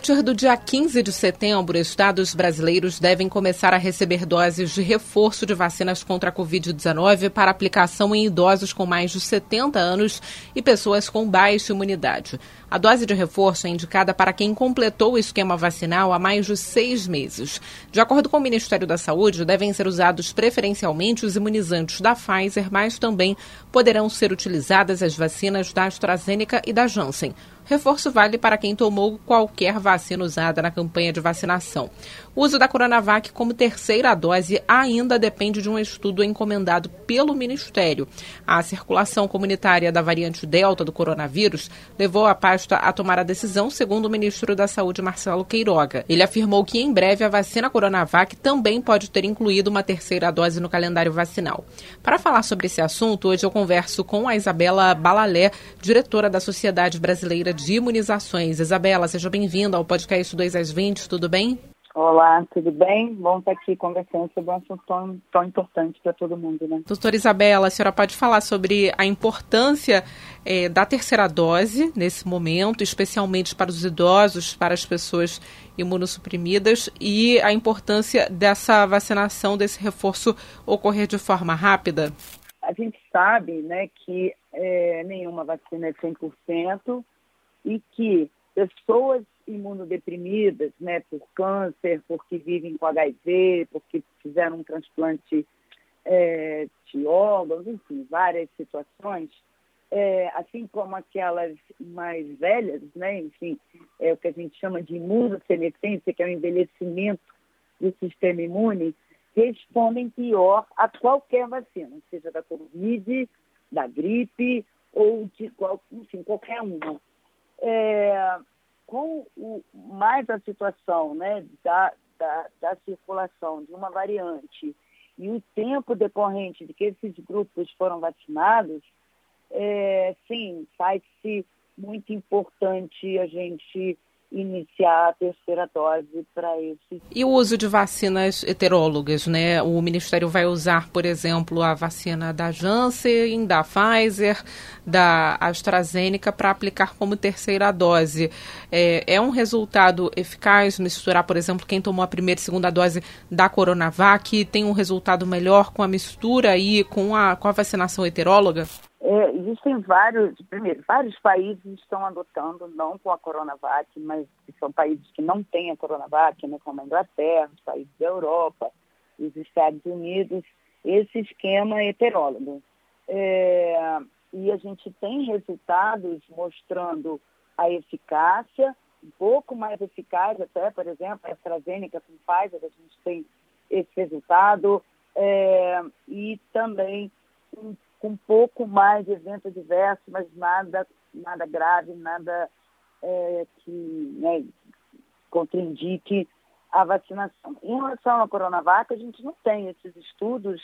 Partir do dia 15 de setembro, estados brasileiros devem começar a receber doses de reforço de vacinas contra a Covid-19 para aplicação em idosos com mais de 70 anos e pessoas com baixa imunidade. A dose de reforço é indicada para quem completou o esquema vacinal há mais de seis meses. De acordo com o Ministério da Saúde, devem ser usados preferencialmente os imunizantes da Pfizer, mas também poderão ser utilizadas as vacinas da AstraZeneca e da Janssen. Reforço vale para quem tomou qualquer vacina usada na campanha de vacinação. O uso da Coronavac como terceira dose ainda depende de um estudo encomendado pelo Ministério. A circulação comunitária da variante Delta do coronavírus levou a pasta a tomar a decisão, segundo o ministro da Saúde, Marcelo Queiroga. Ele afirmou que em breve a vacina Coronavac também pode ter incluído uma terceira dose no calendário vacinal. Para falar sobre esse assunto, hoje eu converso com a Isabela Balalé, diretora da Sociedade Brasileira de Imunizações. Isabela, seja bem-vinda ao podcast 2 às 20, tudo bem? Olá, tudo bem? Bom estar aqui conversando sobre um assunto tão, tão importante para todo mundo, né? Doutora Isabela, a senhora pode falar sobre a importância é, da terceira dose nesse momento, especialmente para os idosos, para as pessoas imunossuprimidas, e a importância dessa vacinação, desse reforço ocorrer de forma rápida? A gente sabe né, que é, nenhuma vacina é 100%, e que pessoas imunodeprimidas, né, por câncer, porque vivem com HIV, porque fizeram um transplante é, de órgãos, enfim, várias situações, é, assim como aquelas mais velhas, né, enfim, é o que a gente chama de imunossenescência, que é o envelhecimento do sistema imune, respondem pior a qualquer vacina, seja da Covid, da gripe ou de qual, enfim, qualquer uma é, com o, mais a situação né, da, da, da circulação de uma variante e o tempo decorrente de que esses grupos foram vacinados, é, sim, faz-se muito importante a gente iniciar a terceira dose para esse. E o uso de vacinas heterólogas, né? O Ministério vai usar, por exemplo, a vacina da Janssen, da Pfizer, da AstraZeneca para aplicar como terceira dose. É, é um resultado eficaz misturar, por exemplo, quem tomou a primeira e segunda dose da Coronavac tem um resultado melhor com a mistura e com a, com a vacinação heteróloga? É, existem vários, primeiro, vários países estão adotando, não com a Coronavac, mas são países que não têm a Coronavac, né, como a Inglaterra, os países da Europa, os Estados Unidos, esse esquema heterólogo. É, e a gente tem resultados mostrando a eficácia, um pouco mais eficaz até, por exemplo, a AstraZeneca com Pfizer, a gente tem esse resultado, é, e também um com um pouco mais de evento adverso, mas nada, nada grave, nada é, que né, contraindique a vacinação. Em relação à Coronavac, a gente não tem esses estudos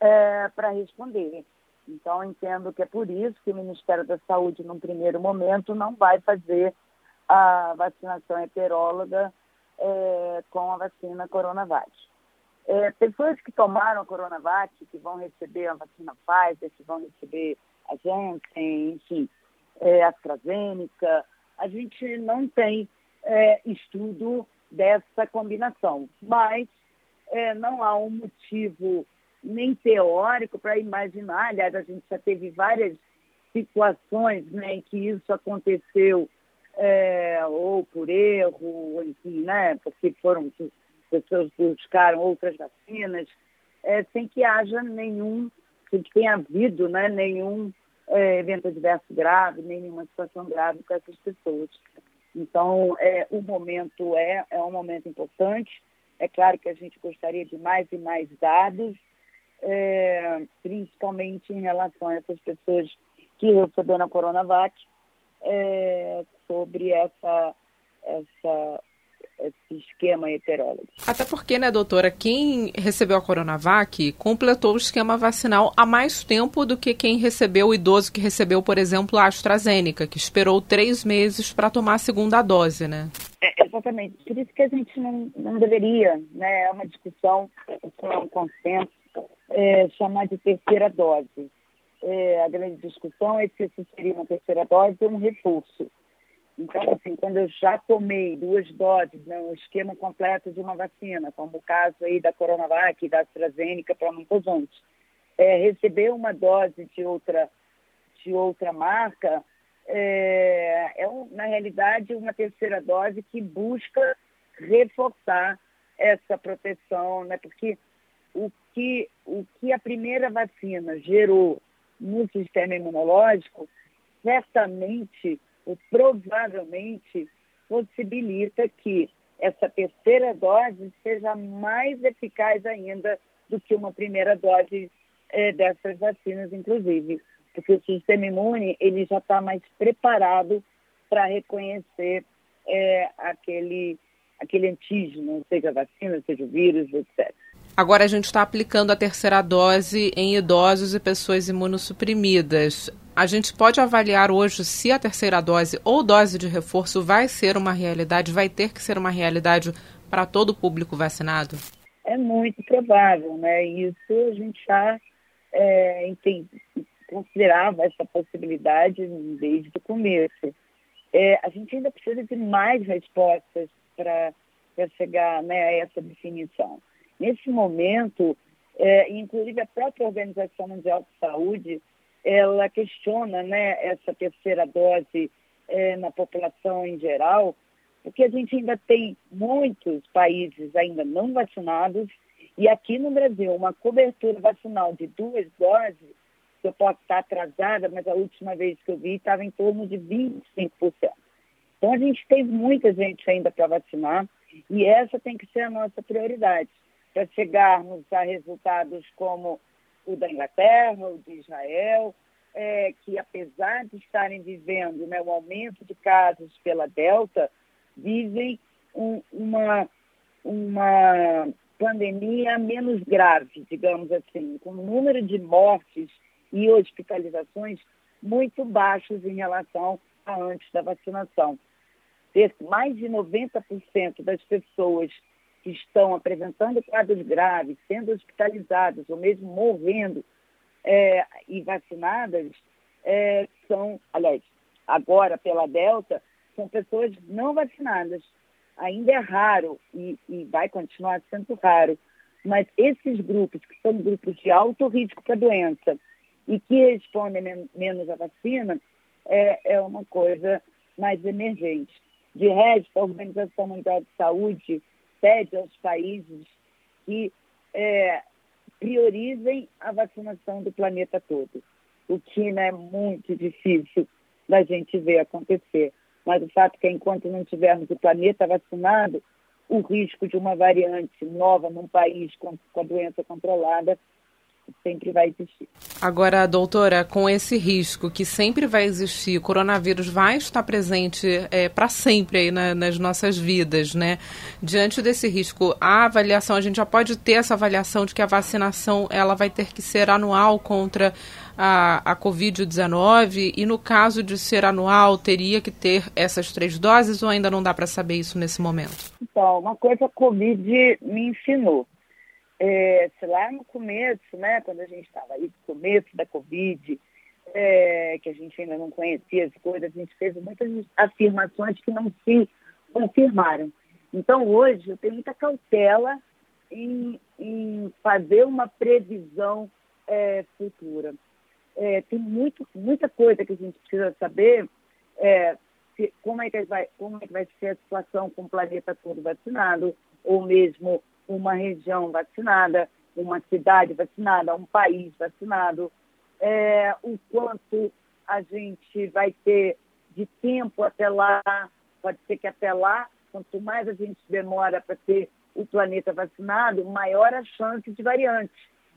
é, para responder. Então, entendo que é por isso que o Ministério da Saúde, num primeiro momento, não vai fazer a vacinação heteróloga é, com a vacina Coronavac. É, pessoas que tomaram a Coronavac, que vão receber a vacina Pfizer, que vão receber a Janssen, enfim, é, AstraZeneca, a gente não tem é, estudo dessa combinação, mas é, não há um motivo nem teórico para imaginar, aliás, a gente já teve várias situações né, em que isso aconteceu é, ou por erro, ou enfim, né, porque foram pessoas buscaram outras vacinas, é, sem que haja nenhum, sem que tenha havido né, nenhum é, evento adverso grave, nenhuma situação grave com essas pessoas. Então, é, o momento é, é um momento importante. É claro que a gente gostaria de mais e mais dados, é, principalmente em relação a essas pessoas que receberam a Coronavac, é, sobre essa, essa esse esquema heterólogo. Até porque, né, doutora, quem recebeu a Coronavac completou o esquema vacinal há mais tempo do que quem recebeu o idoso que recebeu, por exemplo, a AstraZeneca, que esperou três meses para tomar a segunda dose, né? É, exatamente. Por isso que a gente não, não deveria, né, é uma discussão, é um consenso, é, chamar de terceira dose. É, a grande discussão é se isso seria uma terceira dose ou um reforço. Então, assim, quando eu já tomei duas doses, né, um esquema completo de uma vacina, como o caso aí da Coronavac e da AstraZeneca para muita gente, é, receber uma dose de outra, de outra marca é, é, na realidade, uma terceira dose que busca reforçar essa proteção, né? porque o que, o que a primeira vacina gerou no sistema imunológico certamente ou provavelmente possibilita que essa terceira dose seja mais eficaz ainda do que uma primeira dose é, dessas vacinas, inclusive, porque o sistema imune ele já está mais preparado para reconhecer é, aquele, aquele antígeno, seja a vacina, seja o vírus, etc. Agora a gente está aplicando a terceira dose em idosos e pessoas imunossuprimidas. A gente pode avaliar hoje se a terceira dose ou dose de reforço vai ser uma realidade, vai ter que ser uma realidade para todo o público vacinado? É muito provável, né? Isso a gente já é, considerava essa possibilidade desde o começo. É, a gente ainda precisa de mais respostas para chegar né, a essa definição. Nesse momento, é, inclusive a própria Organização Mundial de Saúde ela questiona né, essa terceira dose é, na população em geral, porque a gente ainda tem muitos países ainda não vacinados e aqui no Brasil uma cobertura vacinal de duas doses, eu posso estar atrasada, mas a última vez que eu vi estava em torno de 25%. Então a gente tem muita gente ainda para vacinar e essa tem que ser a nossa prioridade para chegarmos a resultados como o da Inglaterra, o de Israel, é, que apesar de estarem vivendo né, o aumento de casos pela Delta, vivem um, uma, uma pandemia menos grave, digamos assim, com um número de mortes e hospitalizações muito baixos em relação a antes da vacinação. Mais de 90% das pessoas que estão apresentando quadros graves, sendo hospitalizadas ou mesmo morrendo é, e vacinadas é, são, aliás, agora pela Delta, são pessoas não vacinadas. Ainda é raro e, e vai continuar sendo raro, mas esses grupos, que são grupos de alto risco para a doença e que respondem men menos à vacina, é, é uma coisa mais emergente. De resto, a Organização Mundial de Saúde pede aos países que é, priorizem a vacinação do planeta todo, o que né, é muito difícil da gente ver acontecer. Mas o fato é que enquanto não tivermos o planeta vacinado, o risco de uma variante nova num país com, com a doença controlada sempre vai existir. Agora, doutora, com esse risco que sempre vai existir, o coronavírus vai estar presente é, para sempre aí na, nas nossas vidas, né? Diante desse risco, a avaliação, a gente já pode ter essa avaliação de que a vacinação ela vai ter que ser anual contra a, a Covid-19 e no caso de ser anual, teria que ter essas três doses ou ainda não dá para saber isso nesse momento? Então, uma coisa a Covid me ensinou é, lá no começo, né, quando a gente estava aí no começo da Covid, é, que a gente ainda não conhecia as coisas, a gente fez muitas afirmações que não se confirmaram. Então, hoje, eu tenho muita cautela em, em fazer uma previsão é, futura. É, tem muito, muita coisa que a gente precisa saber é, se, como, é que vai, como é que vai ser a situação com o planeta todo vacinado, ou mesmo uma região vacinada, uma cidade vacinada, um país vacinado, é, o quanto a gente vai ter de tempo até lá, pode ser que até lá, quanto mais a gente demora para ter o planeta vacinado, maior a chance de variante.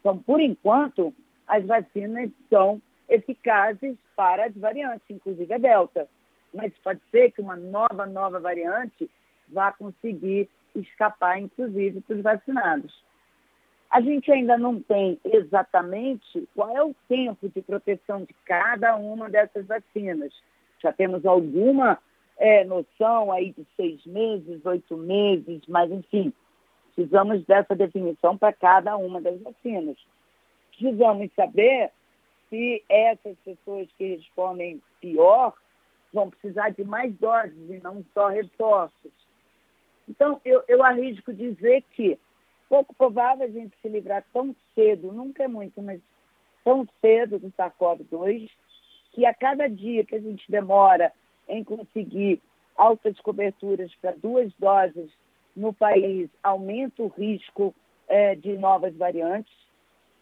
Então, por enquanto, as vacinas são eficazes para as variantes, inclusive a Delta. Mas pode ser que uma nova, nova variante vá conseguir escapar, inclusive, para os vacinados. A gente ainda não tem exatamente qual é o tempo de proteção de cada uma dessas vacinas. Já temos alguma é, noção aí de seis meses, oito meses, mas enfim, precisamos dessa definição para cada uma das vacinas. Precisamos saber se essas pessoas que respondem pior vão precisar de mais doses e não só reforços. Então, eu, eu arrisco dizer que pouco provável a gente se livrar tão cedo, nunca é muito, mas tão cedo do SARS-CoV-2, que a cada dia que a gente demora em conseguir altas coberturas para duas doses no país, aumenta o risco é, de novas variantes.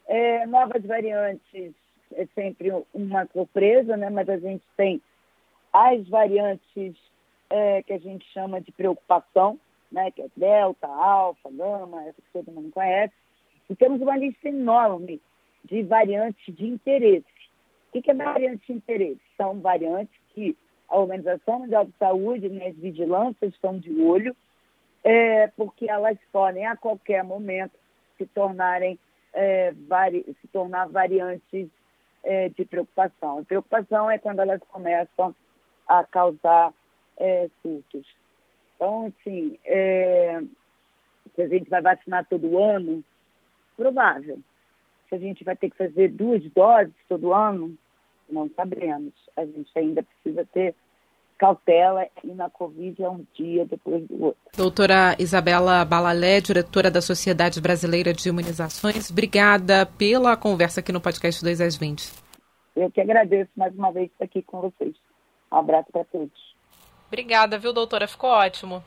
É, novas variantes é sempre uma surpresa, né? mas a gente tem as variantes é, que a gente chama de preocupação, né? que é delta, alfa, gama, essa que todo mundo conhece. E temos uma lista enorme de variantes de interesse. O que é variante de interesse? São variantes que a Organização Mundial de Saúde né, as vigilâncias estão de olho, é, porque elas podem a qualquer momento se tornarem é, vari, se tornar variantes é, de preocupação. A preocupação é quando elas começam a causar é, surtos. Então, assim, é, se a gente vai vacinar todo ano, provável. Se a gente vai ter que fazer duas doses todo ano, não sabemos. A gente ainda precisa ter cautela e na Covid é um dia depois do outro. Doutora Isabela Balalé, diretora da Sociedade Brasileira de Imunizações, obrigada pela conversa aqui no podcast 2 às 20. Eu que agradeço mais uma vez estar aqui com vocês. Um abraço para todos. Obrigada, viu, doutora? Ficou ótimo.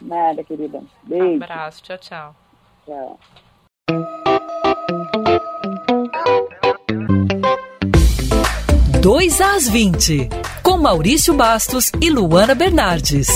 Nada, querida. Beijo. Um abraço. Tchau, tchau. Tchau. 2 às 20, com Maurício Bastos e Luana Bernardes.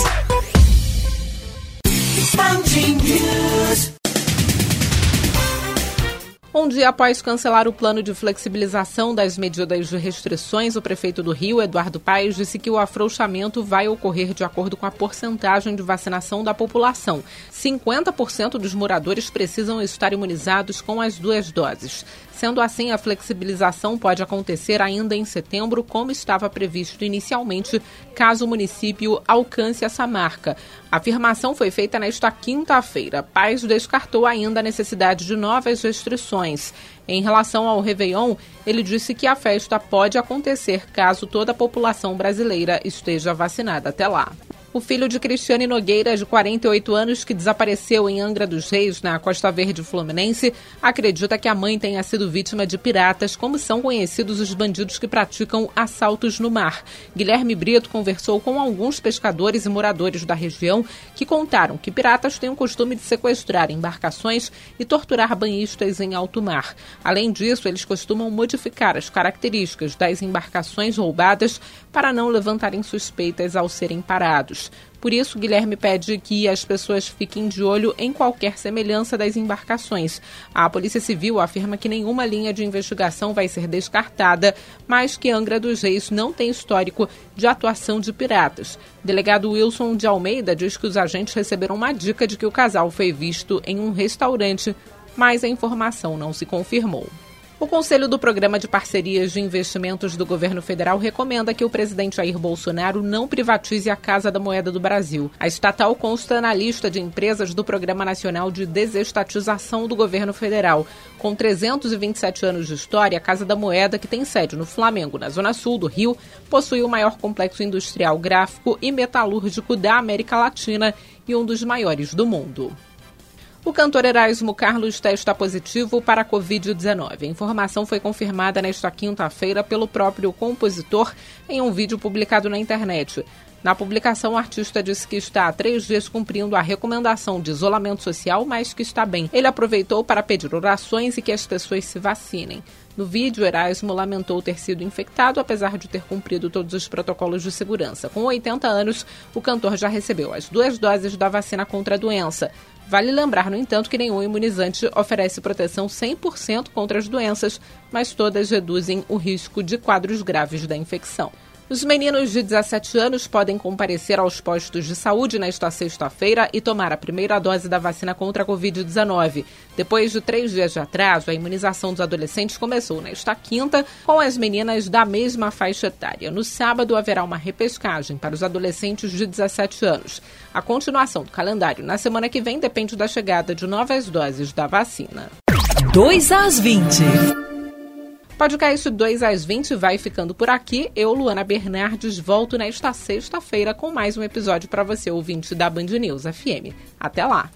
Dia após cancelar o plano de flexibilização das medidas de restrições, o prefeito do Rio, Eduardo Paes, disse que o afrouxamento vai ocorrer de acordo com a porcentagem de vacinação da população. 50% dos moradores precisam estar imunizados com as duas doses. Sendo assim, a flexibilização pode acontecer ainda em setembro, como estava previsto inicialmente, caso o município alcance essa marca. A afirmação foi feita nesta quinta-feira. Paz descartou ainda a necessidade de novas restrições. Em relação ao Réveillon, ele disse que a festa pode acontecer caso toda a população brasileira esteja vacinada até lá. O filho de Cristiane Nogueira, de 48 anos, que desapareceu em Angra dos Reis, na Costa Verde Fluminense, acredita que a mãe tenha sido vítima de piratas, como são conhecidos os bandidos que praticam assaltos no mar. Guilherme Brito conversou com alguns pescadores e moradores da região que contaram que piratas têm o costume de sequestrar embarcações e torturar banhistas em alto mar. Além disso, eles costumam modificar as características das embarcações roubadas para não levantarem suspeitas ao serem parados. Por isso, Guilherme pede que as pessoas fiquem de olho em qualquer semelhança das embarcações. A Polícia Civil afirma que nenhuma linha de investigação vai ser descartada, mas que Angra dos Reis não tem histórico de atuação de piratas. Delegado Wilson de Almeida diz que os agentes receberam uma dica de que o casal foi visto em um restaurante, mas a informação não se confirmou. O Conselho do Programa de Parcerias de Investimentos do Governo Federal recomenda que o presidente Jair Bolsonaro não privatize a Casa da Moeda do Brasil. A estatal consta na lista de empresas do Programa Nacional de Desestatização do Governo Federal. Com 327 anos de história, a Casa da Moeda, que tem sede no Flamengo, na zona sul do Rio, possui o maior complexo industrial gráfico e metalúrgico da América Latina e um dos maiores do mundo. O cantor Erasmo Carlos testa positivo para a Covid-19. A informação foi confirmada nesta quinta-feira pelo próprio compositor em um vídeo publicado na internet. Na publicação, o artista disse que está há três dias cumprindo a recomendação de isolamento social, mas que está bem. Ele aproveitou para pedir orações e que as pessoas se vacinem. No vídeo, Erasmo lamentou ter sido infectado, apesar de ter cumprido todos os protocolos de segurança. Com 80 anos, o cantor já recebeu as duas doses da vacina contra a doença. Vale lembrar, no entanto, que nenhum imunizante oferece proteção 100% contra as doenças, mas todas reduzem o risco de quadros graves da infecção. Os meninos de 17 anos podem comparecer aos postos de saúde nesta sexta-feira e tomar a primeira dose da vacina contra a Covid-19. Depois de três dias de atraso, a imunização dos adolescentes começou nesta quinta, com as meninas da mesma faixa etária. No sábado, haverá uma repescagem para os adolescentes de 17 anos. A continuação do calendário na semana que vem depende da chegada de novas doses da vacina. 2 às 20. Podcast 2 às 20 vai ficando por aqui. Eu, Luana Bernardes, volto nesta sexta-feira com mais um episódio para você, ouvinte da Band News FM. Até lá!